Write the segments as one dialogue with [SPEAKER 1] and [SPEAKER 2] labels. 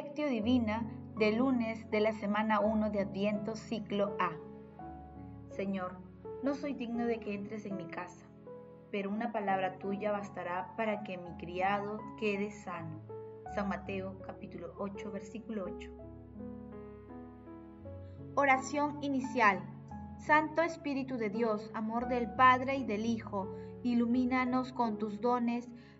[SPEAKER 1] Divina de lunes de la semana 1 de Adviento ciclo A. Señor, no soy digno de que entres en mi casa, pero una palabra tuya bastará para que mi criado quede sano. San Mateo capítulo 8 versículo 8. Oración inicial. Santo Espíritu de Dios, amor del Padre y del Hijo, ilumínanos con tus dones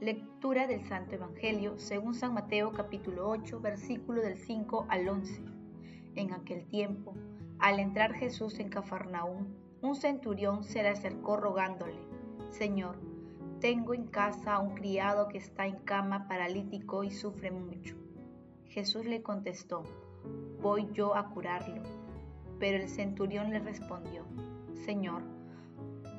[SPEAKER 1] Lectura del Santo Evangelio según San Mateo capítulo 8, versículo del 5 al 11. En aquel tiempo, al entrar Jesús en Cafarnaúm, un centurión se le acercó rogándole, Señor, tengo en casa a un criado que está en cama paralítico y sufre mucho. Jesús le contestó, voy yo a curarlo. Pero el centurión le respondió, Señor,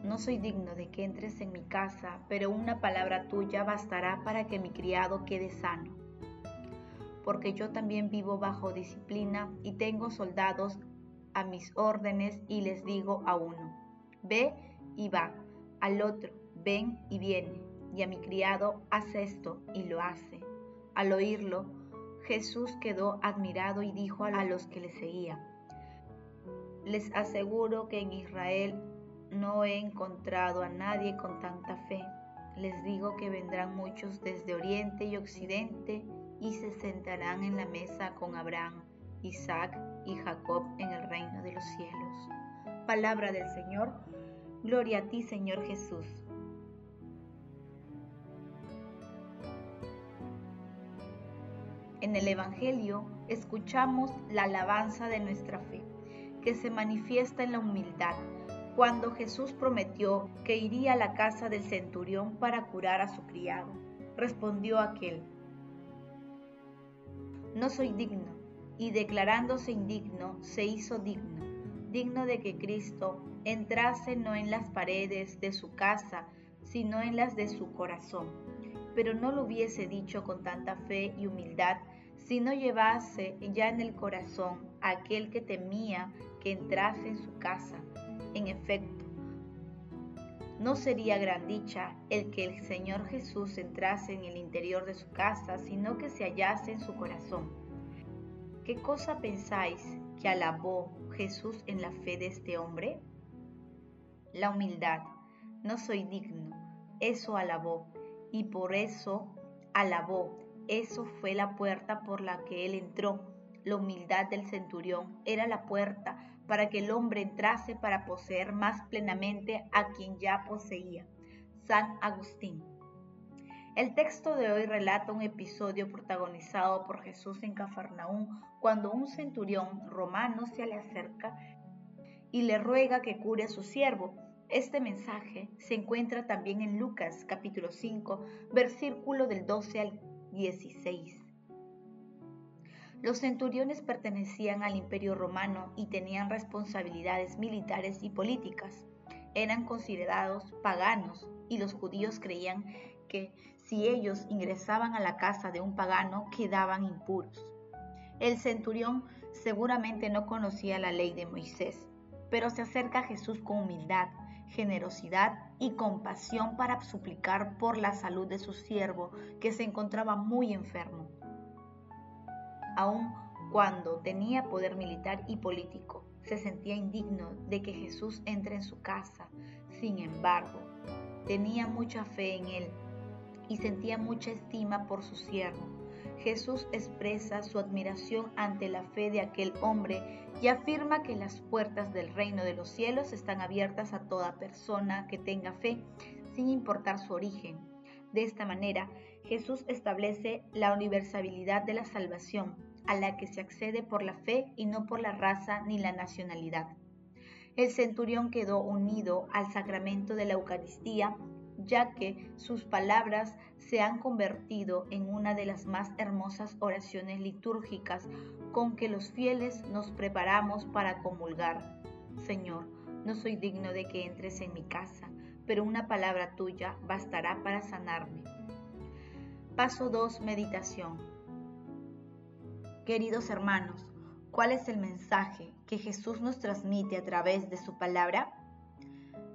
[SPEAKER 1] no soy digno de que entres en mi casa, pero una palabra tuya bastará para que mi criado quede sano. Porque yo también vivo bajo disciplina y tengo soldados a mis órdenes y les digo a uno, ve y va, al otro, ven y viene, y a mi criado, haz esto y lo hace. Al oírlo, Jesús quedó admirado y dijo a los que le seguían, les aseguro que en Israel no he encontrado a nadie con tanta fe. Les digo que vendrán muchos desde Oriente y Occidente y se sentarán en la mesa con Abraham, Isaac y Jacob en el reino de los cielos. Palabra del Señor. Gloria a ti, Señor Jesús. En el Evangelio escuchamos la alabanza de nuestra fe, que se manifiesta en la humildad cuando Jesús prometió que iría a la casa del centurión para curar a su criado. Respondió aquel, no soy digno, y declarándose indigno, se hizo digno, digno de que Cristo entrase no en las paredes de su casa, sino en las de su corazón. Pero no lo hubiese dicho con tanta fe y humildad si no llevase ya en el corazón aquel que temía que entrase en su casa en efecto, no sería gran dicha el que el Señor Jesús entrase en el interior de su casa, sino que se hallase en su corazón. ¿Qué cosa pensáis que alabó Jesús en la fe de este hombre? La humildad. No soy digno. Eso alabó. Y por eso alabó. Eso fue la puerta por la que él entró. La humildad del centurión era la puerta para que el hombre entrase para poseer más plenamente a quien ya poseía. San Agustín. El texto de hoy relata un episodio protagonizado por Jesús en Cafarnaúm cuando un centurión romano se le acerca y le ruega que cure a su siervo. Este mensaje se encuentra también en Lucas capítulo 5, versículo del 12 al 16. Los centuriones pertenecían al imperio romano y tenían responsabilidades militares y políticas. Eran considerados paganos y los judíos creían que si ellos ingresaban a la casa de un pagano quedaban impuros. El centurión seguramente no conocía la ley de Moisés, pero se acerca a Jesús con humildad, generosidad y compasión para suplicar por la salud de su siervo que se encontraba muy enfermo aun cuando tenía poder militar y político. Se sentía indigno de que Jesús entre en su casa. Sin embargo, tenía mucha fe en él y sentía mucha estima por su siervo. Jesús expresa su admiración ante la fe de aquel hombre y afirma que las puertas del reino de los cielos están abiertas a toda persona que tenga fe, sin importar su origen. De esta manera, Jesús establece la universalidad de la salvación, a la que se accede por la fe y no por la raza ni la nacionalidad. El centurión quedó unido al sacramento de la Eucaristía ya que sus palabras se han convertido en una de las más hermosas oraciones litúrgicas con que los fieles nos preparamos para comulgar. Señor, no soy digno de que entres en mi casa, pero una palabra tuya bastará para sanarme. Paso 2. Meditación. Queridos hermanos, ¿cuál es el mensaje que Jesús nos transmite a través de su palabra?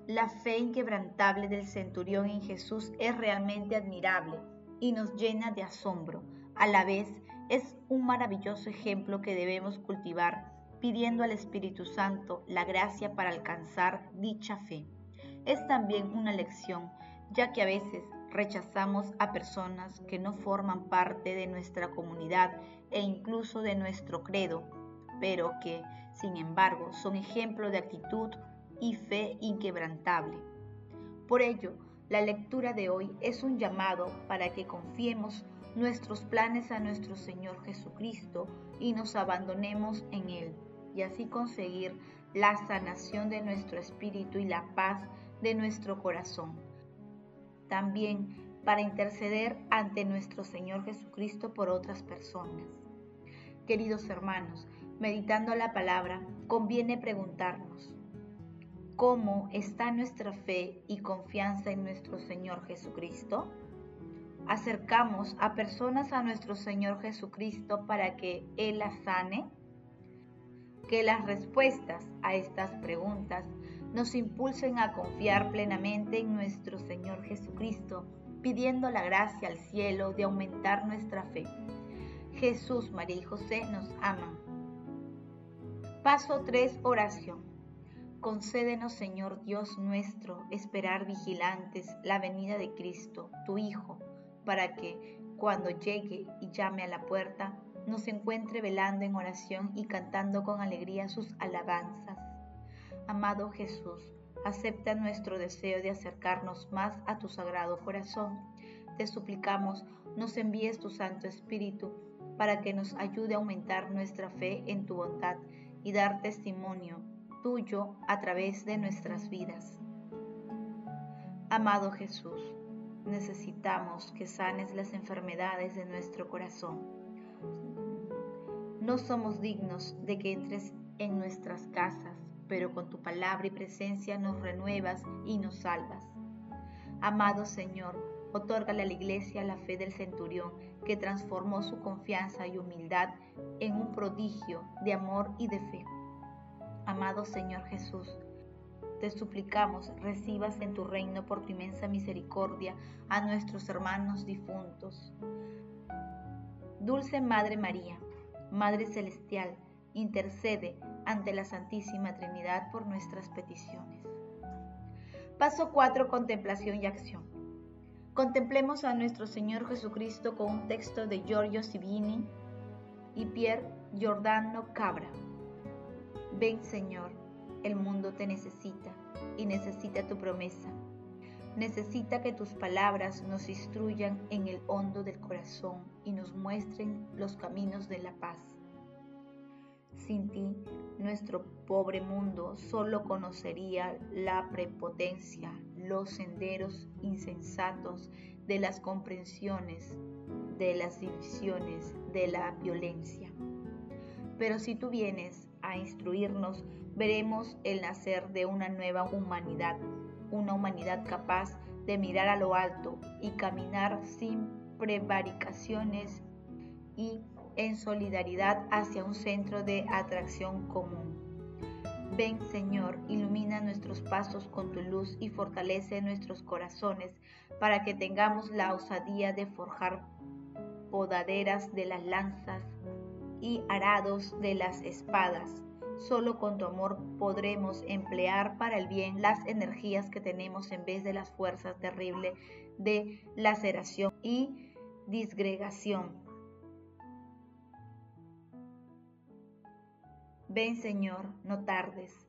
[SPEAKER 1] La fe inquebrantable del centurión en Jesús es realmente admirable y nos llena de asombro. A la vez, es un maravilloso ejemplo que debemos cultivar pidiendo al Espíritu Santo la gracia para alcanzar dicha fe. Es también una lección, ya que a veces rechazamos a personas que no forman parte de nuestra comunidad e incluso de nuestro credo, pero que, sin embargo, son ejemplo de actitud y fe inquebrantable. Por ello, la lectura de hoy es un llamado para que confiemos nuestros planes a nuestro Señor Jesucristo y nos abandonemos en Él, y así conseguir la sanación de nuestro espíritu y la paz de nuestro corazón. También para interceder ante nuestro Señor Jesucristo por otras personas. Queridos hermanos, meditando la palabra, conviene preguntarnos, cómo está nuestra fe y confianza en nuestro Señor Jesucristo? ¿Acercamos a personas a nuestro Señor Jesucristo para que Él las sane? Que las respuestas a estas preguntas nos impulsen a confiar plenamente en nuestro Señor Jesucristo, pidiendo la gracia al cielo de aumentar nuestra fe. Jesús, María y José nos aman. Paso 3. Oración. Concédenos, Señor Dios nuestro, esperar vigilantes la venida de Cristo, tu Hijo, para que, cuando llegue y llame a la puerta, nos encuentre velando en oración y cantando con alegría sus alabanzas. Amado Jesús, acepta nuestro deseo de acercarnos más a tu sagrado corazón. Te suplicamos, nos envíes tu Santo Espíritu para que nos ayude a aumentar nuestra fe en tu bondad y dar testimonio tuyo a través de nuestras vidas. Amado Jesús, necesitamos que sanes las enfermedades de nuestro corazón. No somos dignos de que entres en nuestras casas, pero con tu palabra y presencia nos renuevas y nos salvas. Amado Señor, otórgale a la iglesia la fe del centurión que transformó su confianza y humildad en un prodigio de amor y de fe. Amado Señor Jesús, te suplicamos recibas en tu reino por tu inmensa misericordia a nuestros hermanos difuntos. Dulce Madre María, Madre Celestial, intercede ante la Santísima Trinidad por nuestras peticiones. Paso 4. Contemplación y acción. Contemplemos a nuestro Señor Jesucristo con un texto de Giorgio Sibini y Pierre Giordano Cabra. Ven Señor, el mundo te necesita y necesita tu promesa. Necesita que tus palabras nos instruyan en el hondo del corazón y nos muestren los caminos de la paz. Sin ti, nuestro pobre mundo solo conocería la prepotencia, los senderos insensatos de las comprensiones, de las divisiones, de la violencia. Pero si tú vienes a instruirnos, veremos el nacer de una nueva humanidad, una humanidad capaz de mirar a lo alto y caminar sin prevaricaciones y en solidaridad hacia un centro de atracción común. Ven Señor, ilumina nuestros pasos con tu luz y fortalece nuestros corazones para que tengamos la osadía de forjar podaderas de las lanzas y arados de las espadas. Solo con tu amor podremos emplear para el bien las energías que tenemos en vez de las fuerzas terribles de laceración y disgregación. Ven Señor, no tardes.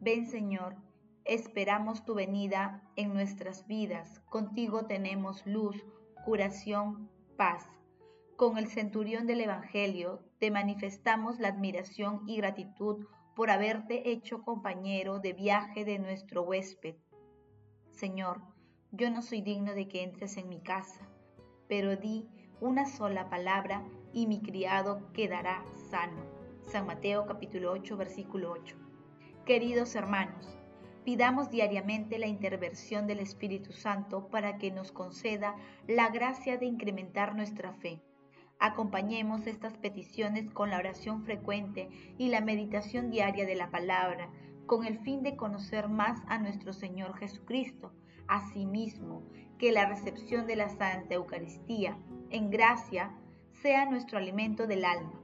[SPEAKER 1] Ven Señor, esperamos tu venida en nuestras vidas. Contigo tenemos luz, curación, paz. Con el centurión del Evangelio te manifestamos la admiración y gratitud por haberte hecho compañero de viaje de nuestro huésped. Señor, yo no soy digno de que entres en mi casa, pero di una sola palabra y mi criado quedará sano. San Mateo capítulo 8 versículo 8. Queridos hermanos, pidamos diariamente la intervención del Espíritu Santo para que nos conceda la gracia de incrementar nuestra fe. Acompañemos estas peticiones con la oración frecuente y la meditación diaria de la palabra, con el fin de conocer más a nuestro Señor Jesucristo. Asimismo, que la recepción de la Santa Eucaristía en gracia sea nuestro alimento del alma.